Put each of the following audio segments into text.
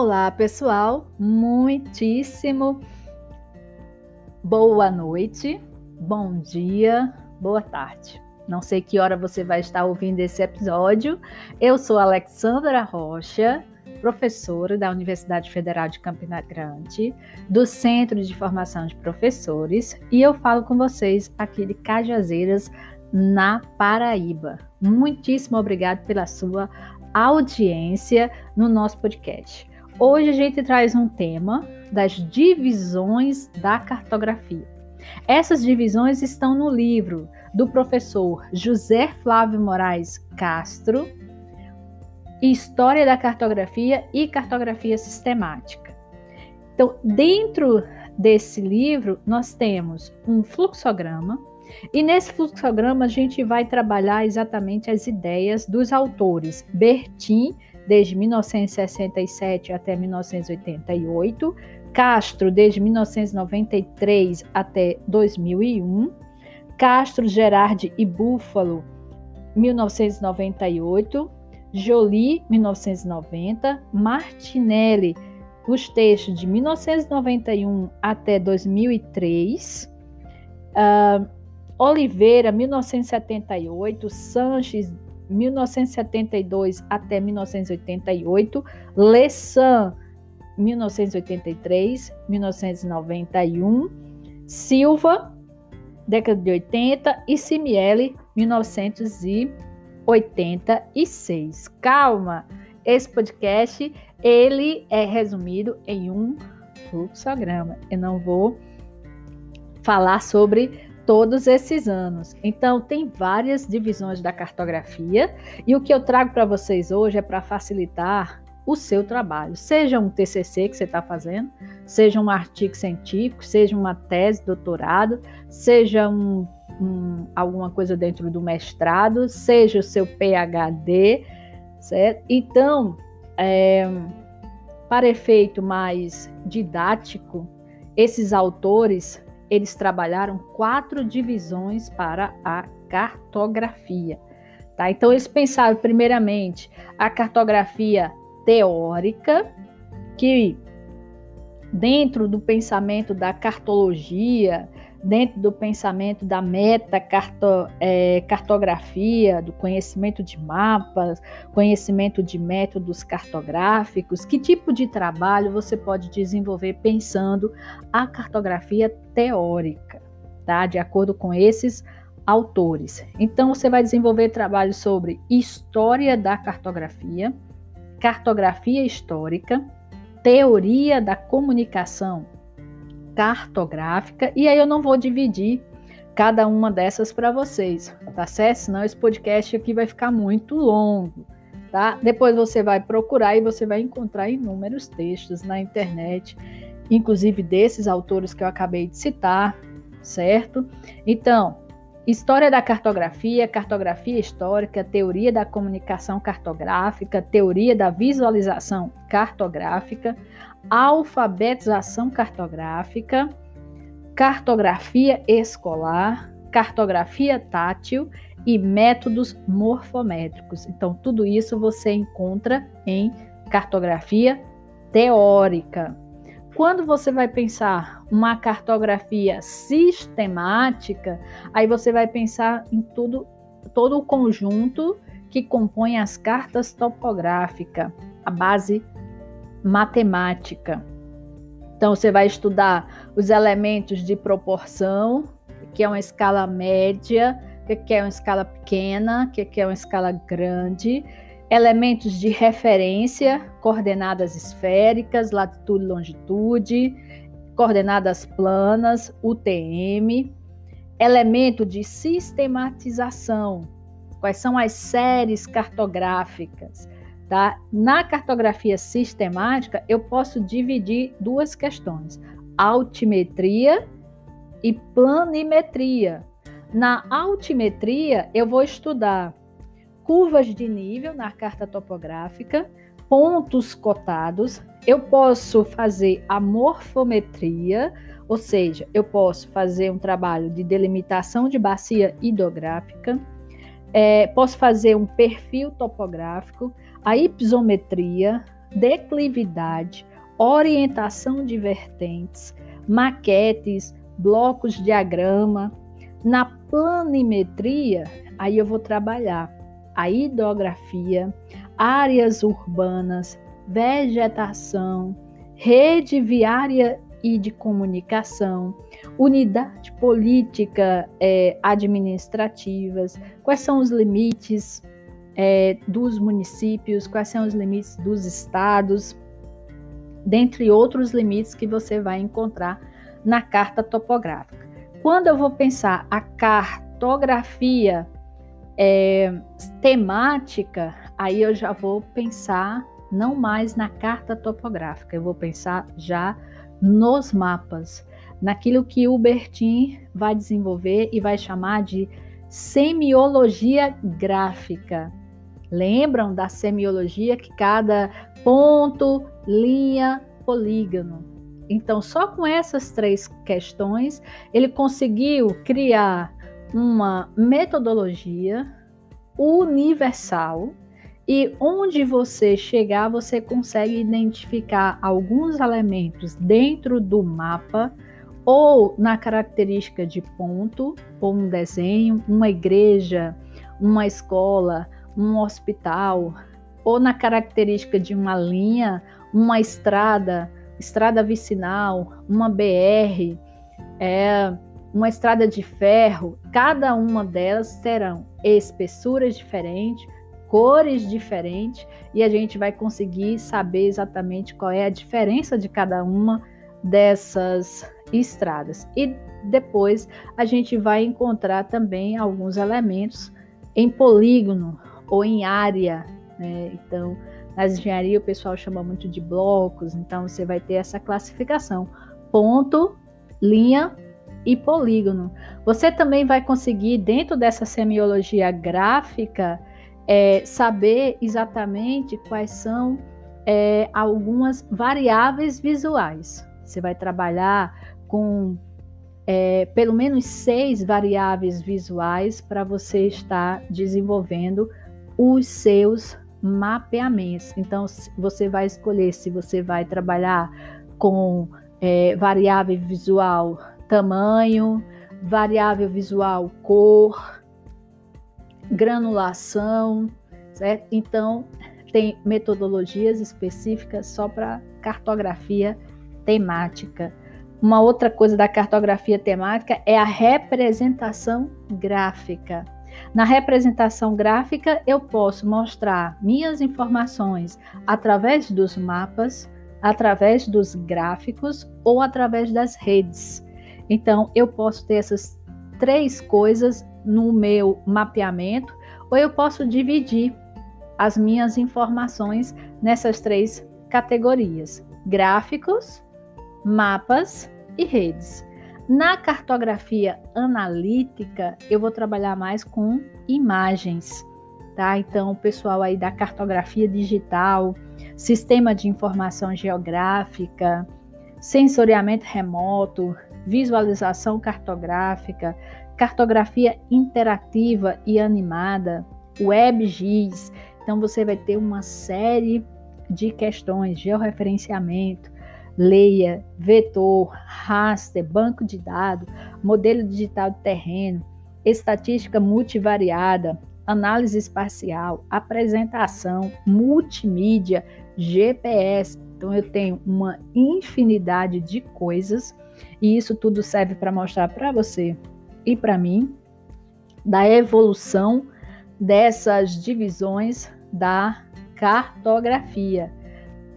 Olá, pessoal. Muitíssimo boa noite, bom dia, boa tarde. Não sei que hora você vai estar ouvindo esse episódio. Eu sou Alexandra Rocha, professora da Universidade Federal de Campina Grande, do Centro de Formação de Professores, e eu falo com vocês aqui de Cajazeiras, na Paraíba. Muitíssimo obrigado pela sua audiência no nosso podcast. Hoje a gente traz um tema das divisões da cartografia. Essas divisões estão no livro do professor José Flávio Moraes Castro, História da Cartografia e Cartografia Sistemática. Então, dentro desse livro, nós temos um fluxograma, e nesse fluxograma a gente vai trabalhar exatamente as ideias dos autores Bertin desde 1967 até 1988, Castro, desde 1993 até 2001, Castro, Gerard e Búfalo, 1998, Jolie, 1990, Martinelli, os textos de 1991 até 2003, uh, Oliveira, 1978, Sanches, 1972 até 1988, Lessan, 1983, 1991, Silva, década de 80 e Simiele, 1986. Calma, esse podcast ele é resumido em um fluxograma. Eu não vou falar sobre todos esses anos. Então, tem várias divisões da cartografia e o que eu trago para vocês hoje é para facilitar o seu trabalho, seja um TCC que você está fazendo, seja um artigo científico, seja uma tese, doutorado, seja um, um, alguma coisa dentro do mestrado, seja o seu PhD, certo? Então, é, para efeito mais didático, esses autores eles trabalharam quatro divisões para a cartografia. Tá? Então, eles pensaram, primeiramente, a cartografia teórica, que dentro do pensamento da cartologia, dentro do pensamento da meta carto, é, cartografia, do conhecimento de mapas, conhecimento de métodos cartográficos, que tipo de trabalho você pode desenvolver pensando a cartografia teórica, tá? De acordo com esses autores. Então você vai desenvolver trabalho sobre história da cartografia, cartografia histórica, teoria da comunicação cartográfica, e aí eu não vou dividir cada uma dessas para vocês, tá certo? Senão esse podcast aqui vai ficar muito longo, tá? Depois você vai procurar e você vai encontrar inúmeros textos na internet, inclusive desses autores que eu acabei de citar, certo? Então, História da cartografia, cartografia histórica, teoria da comunicação cartográfica, teoria da visualização cartográfica, alfabetização cartográfica, cartografia escolar, cartografia tátil e métodos morfométricos. Então, tudo isso você encontra em cartografia teórica. Quando você vai pensar uma cartografia sistemática, aí você vai pensar em tudo, todo o conjunto que compõe as cartas topográficas, a base matemática. Então, você vai estudar os elementos de proporção, que é uma escala média, que é uma escala pequena, que é uma escala grande, elementos de referência, coordenadas esféricas, latitude e longitude, coordenadas planas, UTM, elemento de sistematização, quais são as séries cartográficas, Tá? Na cartografia sistemática, eu posso dividir duas questões: altimetria e planimetria. Na altimetria, eu vou estudar curvas de nível na carta topográfica, pontos cotados. Eu posso fazer a morfometria, ou seja, eu posso fazer um trabalho de delimitação de bacia hidrográfica, é, posso fazer um perfil topográfico, a hipisometria, declividade, orientação de vertentes, maquetes, blocos de diagrama. Na planimetria, aí eu vou trabalhar a hidrografia, áreas urbanas, vegetação, rede viária e de comunicação, unidade política é, administrativas, quais são os limites é, dos municípios, quais são os limites dos estados, dentre outros limites que você vai encontrar na carta topográfica. Quando eu vou pensar a cartografia é, temática, aí eu já vou pensar não mais na carta topográfica, eu vou pensar já nos mapas, naquilo que o Bertin vai desenvolver e vai chamar de semiologia gráfica. Lembram da semiologia que cada ponto, linha, polígono. Então, só com essas três questões, ele conseguiu criar uma metodologia universal e onde você chegar, você consegue identificar alguns elementos dentro do mapa ou na característica de ponto, ou um desenho, uma igreja, uma escola, um hospital, ou na característica de uma linha, uma estrada, estrada vicinal, uma BR, é, uma estrada de ferro, cada uma delas terão espessuras diferentes, cores diferentes e a gente vai conseguir saber exatamente qual é a diferença de cada uma dessas estradas. E depois a gente vai encontrar também alguns elementos em polígono ou em área. Né? Então, na engenharia o pessoal chama muito de blocos, então você vai ter essa classificação: ponto, linha e polígono. Você também vai conseguir, dentro dessa semiologia gráfica, é, saber exatamente quais são é, algumas variáveis visuais. Você vai trabalhar com é, pelo menos seis variáveis visuais para você estar desenvolvendo os seus mapeamentos. Então, você vai escolher se você vai trabalhar com é, variável visual tamanho, variável visual cor, granulação, certo? Então, tem metodologias específicas só para cartografia temática. Uma outra coisa da cartografia temática é a representação gráfica. Na representação gráfica, eu posso mostrar minhas informações através dos mapas, através dos gráficos ou através das redes. Então, eu posso ter essas três coisas no meu mapeamento, ou eu posso dividir as minhas informações nessas três categorias: gráficos, mapas e redes. Na cartografia analítica, eu vou trabalhar mais com imagens, tá? Então, o pessoal aí da cartografia digital, sistema de informação geográfica, sensoriamento remoto, visualização cartográfica, cartografia interativa e animada, WebGIS. Então você vai ter uma série de questões, georreferenciamento, leia, vetor, raster, banco de dados, modelo digital de terreno, estatística multivariada, análise espacial, apresentação, multimídia, GPS. Então eu tenho uma infinidade de coisas e isso tudo serve para mostrar para você e para mim da evolução dessas divisões da cartografia,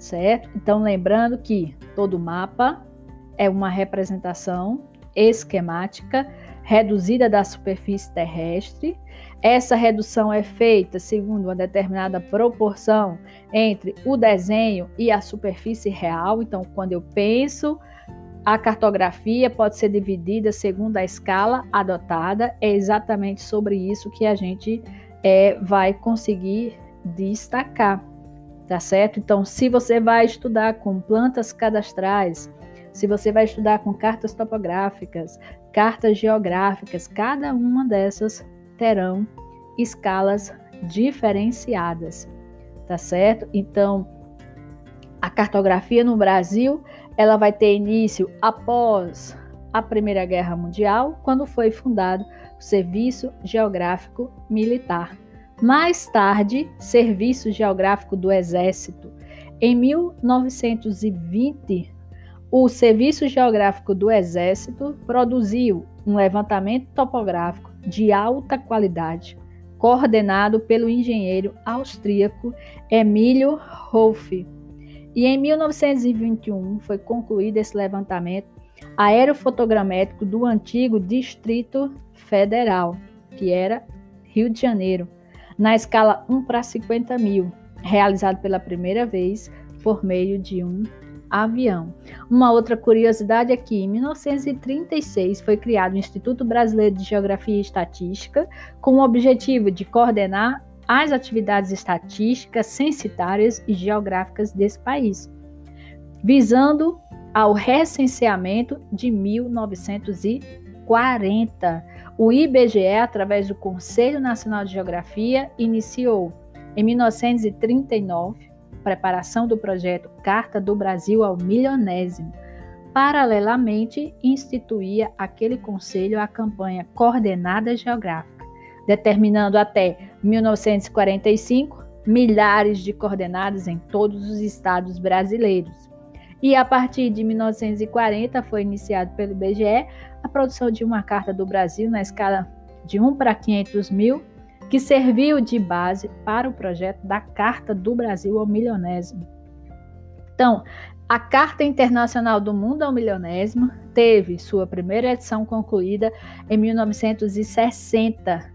certo? Então, lembrando que todo mapa é uma representação esquemática reduzida da superfície terrestre. Essa redução é feita segundo uma determinada proporção entre o desenho e a superfície real. Então, quando eu penso a cartografia pode ser dividida segundo a escala adotada. É exatamente sobre isso que a gente é, vai conseguir destacar, tá certo? Então, se você vai estudar com plantas cadastrais, se você vai estudar com cartas topográficas, cartas geográficas, cada uma dessas terão escalas diferenciadas, tá certo? Então, A cartografia no Brasil, ela vai ter início após a Primeira Guerra Mundial, quando foi fundado o Serviço Geográfico Militar. Mais tarde, Serviço Geográfico do Exército. Em 1920, o Serviço Geográfico do Exército produziu um levantamento topográfico de alta qualidade, coordenado pelo engenheiro austríaco Emílio Rolfe. E em 1921 foi concluído esse levantamento aerofotogramétrico do antigo Distrito Federal, que era Rio de Janeiro, na escala 1 para 50 mil, realizado pela primeira vez por meio de um avião. Uma outra curiosidade é que em 1936 foi criado o Instituto Brasileiro de Geografia e Estatística com o objetivo de coordenar as atividades estatísticas, censitárias e geográficas desse país, visando ao recenseamento de 1940. O IBGE, através do Conselho Nacional de Geografia, iniciou em 1939 a preparação do projeto Carta do Brasil ao Milionésimo. Paralelamente, instituía aquele conselho a campanha Coordenada Geográfica, determinando até 1945 milhares de coordenadas em todos os estados brasileiros. E a partir de 1940 foi iniciado pelo IBGE a produção de uma carta do Brasil na escala de 1 para 500 mil, que serviu de base para o projeto da Carta do Brasil ao Milionésimo. Então, a Carta Internacional do Mundo ao Milionésimo teve sua primeira edição concluída em 1960,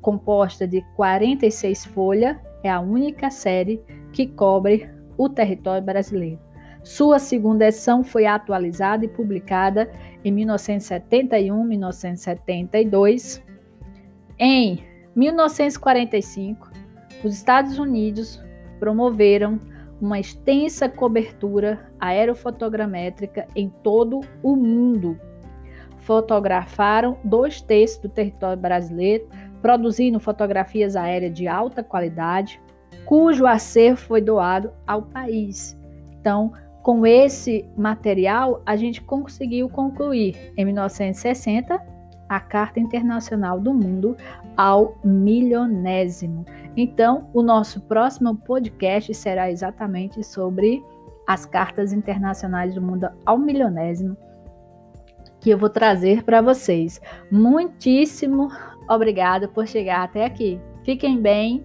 composta de 46 folhas, é a única série que cobre o território brasileiro. Sua segunda edição foi atualizada e publicada em 1971, 1972. Em 1945, os Estados Unidos promoveram uma extensa cobertura aerofotogramétrica em todo o mundo. Fotografaram dois terços do território brasileiro, produzindo fotografias aéreas de alta qualidade, cujo acervo foi doado ao país. Então, com esse material, a gente conseguiu concluir, em 1960, a Carta Internacional do Mundo ao milionésimo. Então, o nosso próximo podcast será exatamente sobre as cartas internacionais do mundo ao milionésimo que eu vou trazer para vocês. Muitíssimo obrigado por chegar até aqui. Fiquem bem